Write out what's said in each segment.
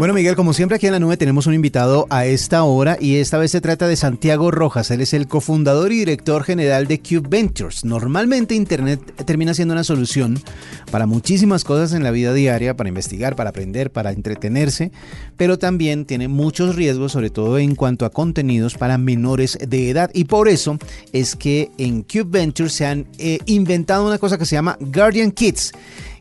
Bueno, Miguel, como siempre aquí en la nube tenemos un invitado a esta hora y esta vez se trata de Santiago Rojas. Él es el cofundador y director general de Cube Ventures. Normalmente Internet termina siendo una solución para muchísimas cosas en la vida diaria, para investigar, para aprender, para entretenerse, pero también tiene muchos riesgos, sobre todo en cuanto a contenidos para menores de edad. Y por eso es que en Cube Ventures se han eh, inventado una cosa que se llama Guardian Kids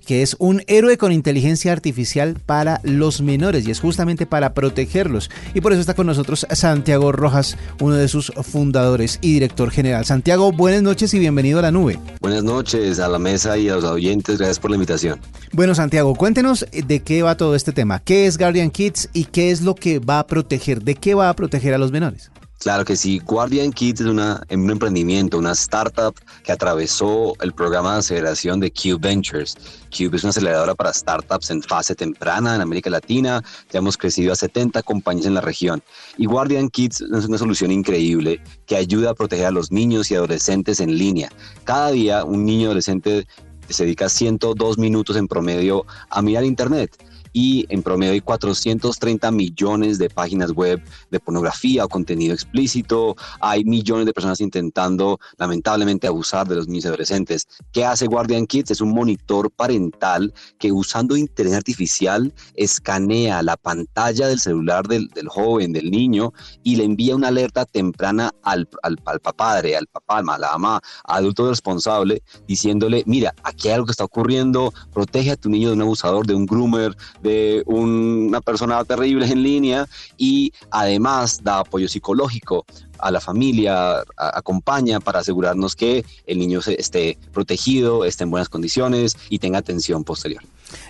que es un héroe con inteligencia artificial para los menores y es justamente para protegerlos. Y por eso está con nosotros Santiago Rojas, uno de sus fundadores y director general. Santiago, buenas noches y bienvenido a la nube. Buenas noches a la mesa y a los oyentes, gracias por la invitación. Bueno, Santiago, cuéntenos de qué va todo este tema. ¿Qué es Guardian Kids y qué es lo que va a proteger? ¿De qué va a proteger a los menores? Claro que sí, Guardian Kids es una, un emprendimiento, una startup que atravesó el programa de aceleración de Cube Ventures. Cube es una aceleradora para startups en fase temprana en América Latina. Ya hemos crecido a 70 compañías en la región. Y Guardian Kids es una solución increíble que ayuda a proteger a los niños y adolescentes en línea. Cada día un niño adolescente se dedica 102 minutos en promedio a mirar Internet y en promedio hay 430 millones de páginas web de pornografía o contenido explícito. Hay millones de personas intentando lamentablemente abusar de los niños y adolescentes. ¿Qué hace Guardian Kids? Es un monitor parental que usando inteligencia artificial escanea la pantalla del celular del, joven, del niño y le envía una alerta temprana al, al, al al papá, a la mamá, adulto responsable, diciéndole, mira, aquí hay algo que está ocurriendo, protege a tu niño de un abusador, de un groomer, de una persona terrible en línea y además da apoyo psicológico a la familia, acompaña para asegurarnos que el niño esté protegido, esté en buenas condiciones y tenga atención posterior.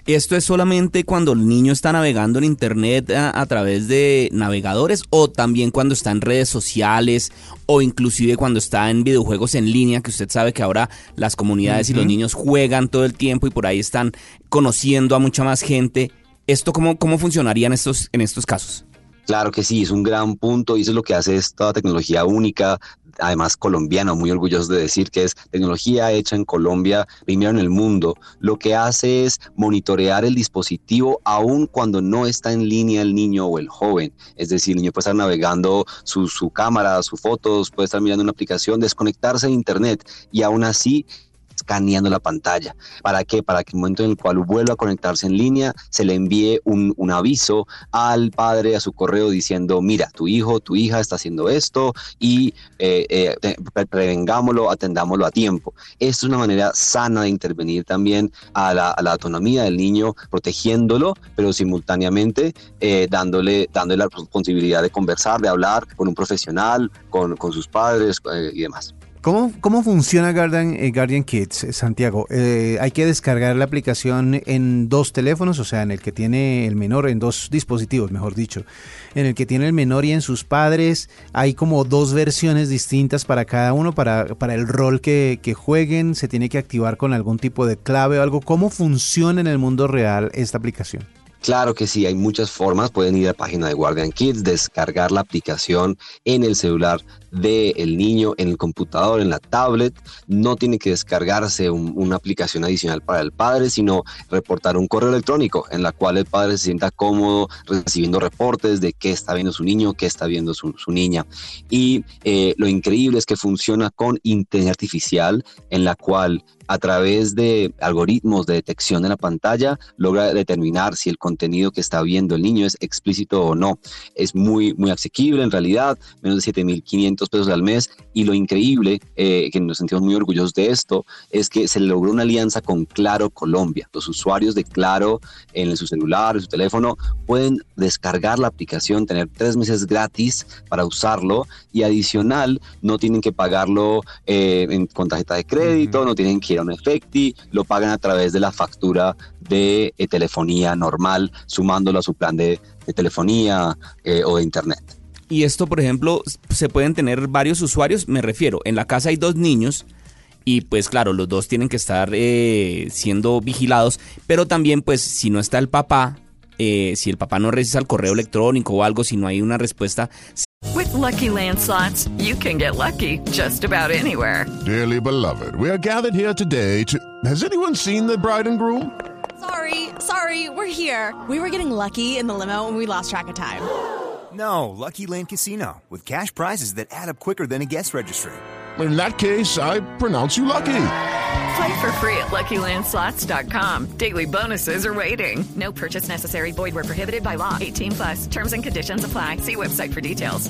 ¿Esto es solamente cuando el niño está navegando en Internet a, través de navegadores o también cuando está en redes sociales o inclusive cuando está en videojuegos en línea, que usted sabe que ahora las comunidades y los niños juegan todo el tiempo y por ahí están conociendo a mucha más gente? ¿Esto cómo, cómo funcionaría en estos, en estos casos? Claro que sí, es un gran punto y eso es lo que hace esta tecnología única, además colombiano, muy orgulloso de decir que es tecnología hecha en Colombia, primero en el mundo. Lo que hace es monitorear el dispositivo aun cuando no está en línea el niño o el joven. Es decir, el niño puede estar navegando su, su cámara, sus fotos, puede estar mirando una aplicación, desconectarse de internet y aún así escaneando la pantalla. ¿Para qué? Para que en el momento en el cual vuelva a conectarse en línea, se le envíe un, aviso al padre, a su correo, diciendo, mira, tu hijo, tu hija está haciendo esto y eh, eh, prevengámoslo, atendámoslo a tiempo. Esto es una manera sana de intervenir también a la, autonomía del niño, protegiéndolo, pero simultáneamente eh, dándole, dándole la posibilidad de conversar, de hablar con un profesional, con, con sus padres y demás. ¿Cómo, ¿Cómo, funciona Guardian, eh, Guardian Kids, eh, Santiago? Eh, hay que descargar la aplicación en dos teléfonos, o sea, en el que tiene el menor, en dos dispositivos, mejor dicho, en el que tiene el menor y en sus padres. Hay como dos versiones distintas para cada uno, para, para el rol que, que jueguen. Se tiene que activar con algún tipo de clave o algo. ¿Cómo funciona en el mundo real esta aplicación? Claro que sí, hay muchas formas. Pueden ir a la página de Guardian Kids, descargar la aplicación en el celular del niño, en el computador, en la tablet. No tiene que descargarse una aplicación adicional para el padre, sino reportar un correo electrónico en la cual el padre se sienta cómodo recibiendo reportes de qué está viendo su niño, qué está viendo su, niña. Y eh, lo increíble es que funciona con inteligencia artificial en la cual a través de algoritmos de detección de la pantalla logra determinar si el contenido que está viendo el niño es explícito o no. Es muy, muy asequible en realidad, menos de 7.500 200 pesos al mes y lo increíble, eh, que nos sentimos muy orgullosos de esto, es que se logró una alianza con Claro Colombia. Los usuarios de Claro en su celular, en su teléfono, pueden descargar la aplicación, tener tres meses gratis para usarlo y adicional no tienen que pagarlo eh, con tarjeta de crédito, no tienen que ir a un efecti, lo pagan a través de la factura de eh, telefonía normal, sumándolo a su plan de, telefonía eh, o de internet. Y esto, por ejemplo, se pueden tener varios usuarios, me refiero, en la casa hay dos niños y pues claro, los dos tienen que estar eh, siendo vigilados, pero también pues si no está el papá, si el papá no revisa el correo electrónico o algo, si no hay una respuesta. With lucky landslots, you can get lucky just about anywhere. Dearly beloved, we are gathered here today to. Has anyone seen the bride and groom? Sorry, sorry, we're here. We were getting lucky in the limo and we lost track of time. No, Lucky Land Casino, with cash prizes that add up quicker than a guest registry. In that case, I pronounce you lucky. Play for free at LuckyLandSlots.com. Daily bonuses are waiting. No purchase necessary. Void where prohibited by law. 18 plus. Terms and conditions apply. See website for details.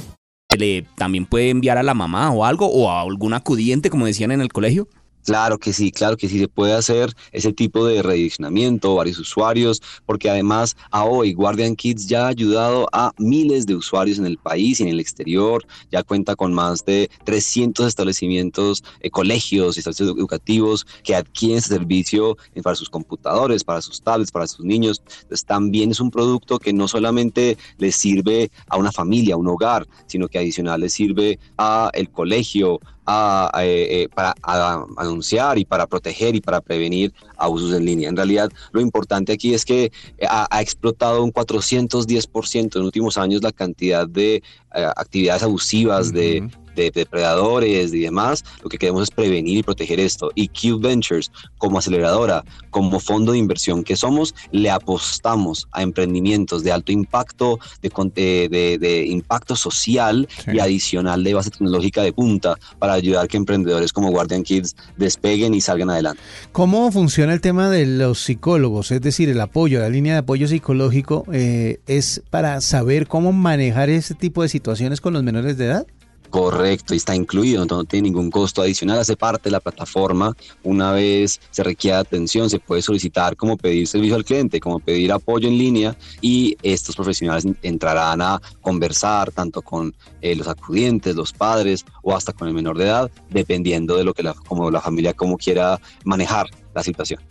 Le, también puede enviar a la mamá o algo o a algún acudiente, como decían en el colegio. Claro que sí, claro que sí se puede hacer ese tipo de redireccionamiento, varios usuarios, porque además a hoy Guardian Kids ya ha ayudado a miles de usuarios en el país y en el exterior, ya cuenta con más de 300 establecimientos, eh, colegios y establecimientos educativos que adquieren ese servicio para sus computadores, para sus tablets, para sus niños. Entonces también es un producto que no solamente les sirve a una familia, a un hogar, sino que adicional les sirve a el colegio, eh, eh, para anunciar y para proteger y para prevenir abusos en línea. En realidad, lo importante aquí es que ha, explotado un 410% en últimos años la cantidad de eh, actividades abusivas, de de depredadores y demás, lo que queremos es prevenir y proteger esto. Y Cube Ventures, como aceleradora, como fondo de inversión que somos, le apostamos a emprendimientos de alto impacto, de, de, impacto social y adicional de base tecnológica de punta para ayudar a que emprendedores como Guardian Kids despeguen y salgan adelante. ¿Cómo funciona el tema de los psicólogos? Es decir, el apoyo, la línea de apoyo psicológico eh, es para saber cómo manejar ese tipo de situaciones con los menores de edad. Correcto, y está incluido, no tiene ningún costo adicional, hace parte de la plataforma. Una vez se requiere atención, se puede solicitar como pedir servicio al cliente, como pedir apoyo en línea y estos profesionales entrarán a conversar tanto con eh, los acudientes, los padres o hasta con el menor de edad, dependiendo de lo que la, como la familia como quiera manejar la situación.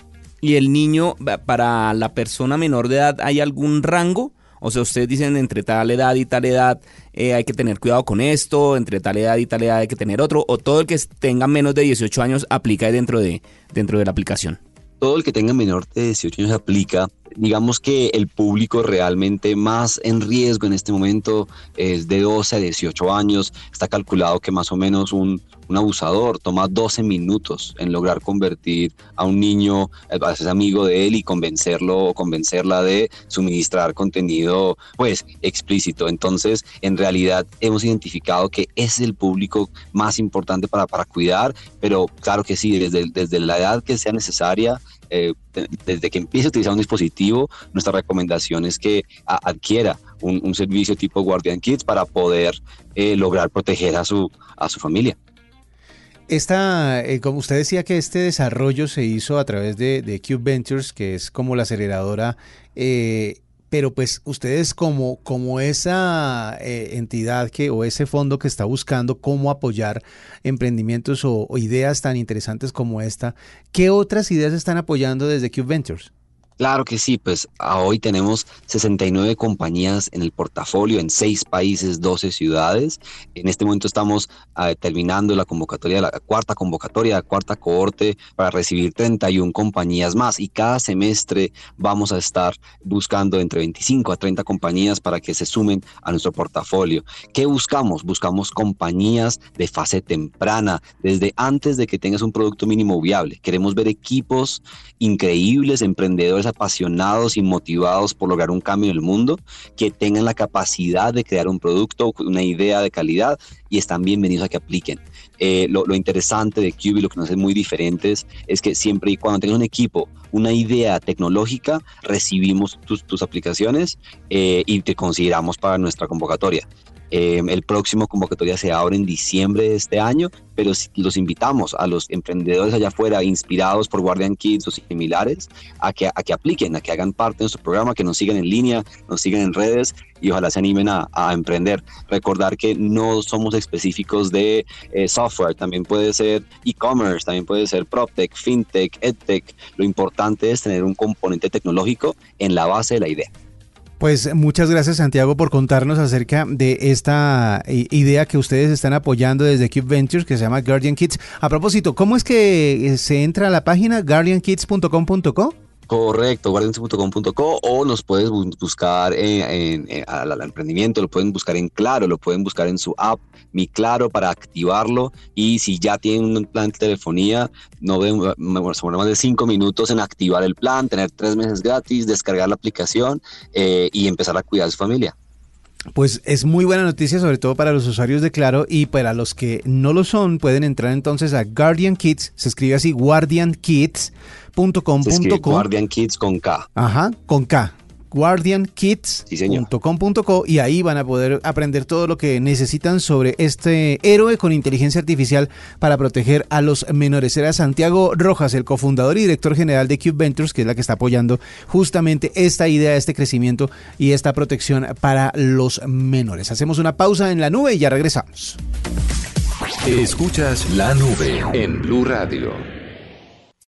¿Y el niño, para la persona menor de edad, hay algún rango? O sea, ustedes dicen entre tal edad y tal edad eh, hay que tener cuidado con esto, entre tal edad y tal edad hay que tener otro, o todo el que tenga menos de 18 años aplica dentro de, dentro de la aplicación. Todo el que tenga menor de 18 años aplica. Digamos que el público realmente más en riesgo en este momento es de 12 a 18 años. Está calculado que más o menos un un abusador toma 12 minutos en lograr convertir a un niño, eh, a ser amigo de él y convencerlo o convencerla de suministrar contenido pues explícito. Entonces, en realidad hemos identificado que es el público más importante para, para cuidar, pero claro que sí, desde, desde la edad que sea necesaria, eh, desde que empiece a utilizar un dispositivo, nuestra recomendación es que adquiera un, servicio tipo Guardian Kids para poder eh, lograr proteger a su, a su familia. Esta, eh, como usted decía que este desarrollo se hizo a través de, Cube Ventures, que es como la aceleradora, eh, pero pues ustedes como, como esa eh, entidad que, o ese fondo que está buscando cómo apoyar emprendimientos o, o ideas tan interesantes como esta, ¿qué otras ideas están apoyando desde Cube Ventures? Claro que sí, pues hoy tenemos 69 compañías en el portafolio en seis países, 12 ciudades. En este momento estamos ah, terminando la convocatoria, la cuarta convocatoria, la cuarta cohorte para recibir 31 compañías más y cada semestre vamos a estar buscando entre 25 a 30 compañías para que se sumen a nuestro portafolio. ¿Qué buscamos? Buscamos compañías de fase temprana, desde antes de que tengas un producto mínimo viable. Queremos ver equipos increíbles, emprendedores apasionados y motivados por lograr un cambio en el mundo, que tengan la capacidad de crear un producto, una idea de calidad y están bienvenidos a que apliquen. Eh, lo, interesante de Cube y lo que nos hace muy diferentes es que siempre y cuando tengas un equipo, una idea tecnológica, recibimos tus, aplicaciones eh, y te consideramos para nuestra convocatoria. Eh, el próximo convocatoria se abre en diciembre de este año, pero los invitamos a los emprendedores allá afuera, inspirados por Guardian Kids o similares, a que, a que apliquen, a que hagan parte de nuestro programa, que nos sigan en línea, nos sigan en redes y ojalá se animen a, emprender. Recordar que no somos específicos de eh, software, también puede ser e-commerce, también puede ser PropTech, FinTech, EdTech. Lo importante es tener un componente tecnológico en la base de la idea. Pues muchas gracias Santiago por contarnos acerca de esta idea que ustedes están apoyando desde Cube Ventures que se llama Guardian Kids. A propósito, ¿cómo es que se entra a la página guardiankids.com.co? Correcto, guardians.com.co o nos puedes buscar en, al, emprendimiento, lo pueden buscar en Claro, lo pueden buscar en su app, Mi Claro, para activarlo. Y si ya tienen un plan de telefonía, no ven, más de cinco minutos en activar el plan, tener tres meses gratis, descargar la aplicación eh, y empezar a cuidar a su familia. Pues es muy buena noticia, sobre todo para los usuarios de Claro y para los que no lo son, pueden entrar entonces a Guardian Kids, se escribe así Guardian Kids Guardian Kids con K. Ajá, con K guardiankids.com.co y ahí van a poder aprender todo lo que necesitan sobre este héroe con inteligencia artificial para proteger a los menores. Era Santiago Rojas, el cofundador y director general de Cube Ventures, que es la que está apoyando justamente esta idea, este crecimiento y esta protección para los menores. Hacemos una pausa en la nube y ya regresamos. Escuchas la nube en Blue Radio.